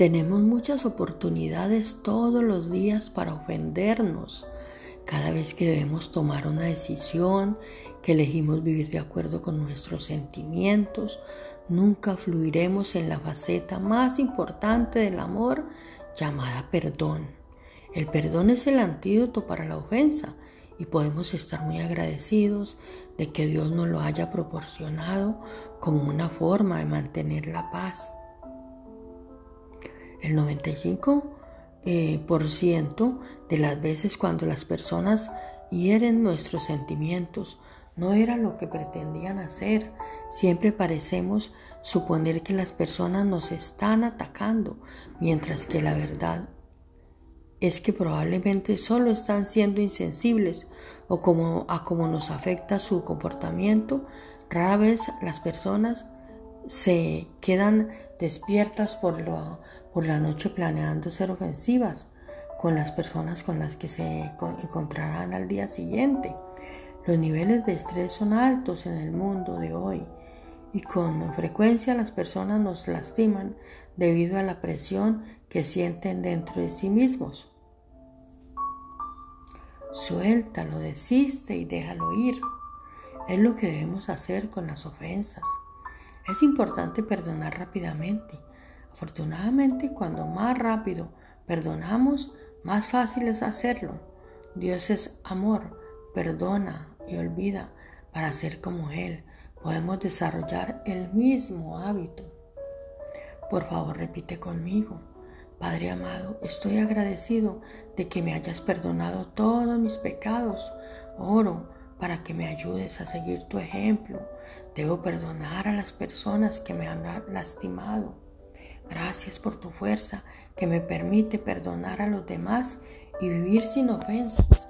Tenemos muchas oportunidades todos los días para ofendernos. Cada vez que debemos tomar una decisión, que elegimos vivir de acuerdo con nuestros sentimientos, nunca fluiremos en la faceta más importante del amor llamada perdón. El perdón es el antídoto para la ofensa y podemos estar muy agradecidos de que Dios nos lo haya proporcionado como una forma de mantener la paz. El 95% eh, por ciento de las veces cuando las personas hieren nuestros sentimientos no era lo que pretendían hacer. Siempre parecemos suponer que las personas nos están atacando, mientras que la verdad es que probablemente solo están siendo insensibles o como a cómo nos afecta su comportamiento. Rara vez las personas se quedan despiertas por, por la noche planeando ser ofensivas con las personas con las que se encontrarán al día siguiente. Los niveles de estrés son altos en el mundo de hoy y con frecuencia las personas nos lastiman debido a la presión que sienten dentro de sí mismos. Suéltalo, desiste y déjalo ir. Es lo que debemos hacer con las ofensas. Es importante perdonar rápidamente. Afortunadamente, cuando más rápido perdonamos, más fácil es hacerlo. Dios es amor, perdona y olvida para ser como Él. Podemos desarrollar el mismo hábito. Por favor, repite conmigo. Padre amado, estoy agradecido de que me hayas perdonado todos mis pecados. Oro para que me ayudes a seguir tu ejemplo. Debo perdonar a las personas que me han lastimado. Gracias por tu fuerza que me permite perdonar a los demás y vivir sin ofensas.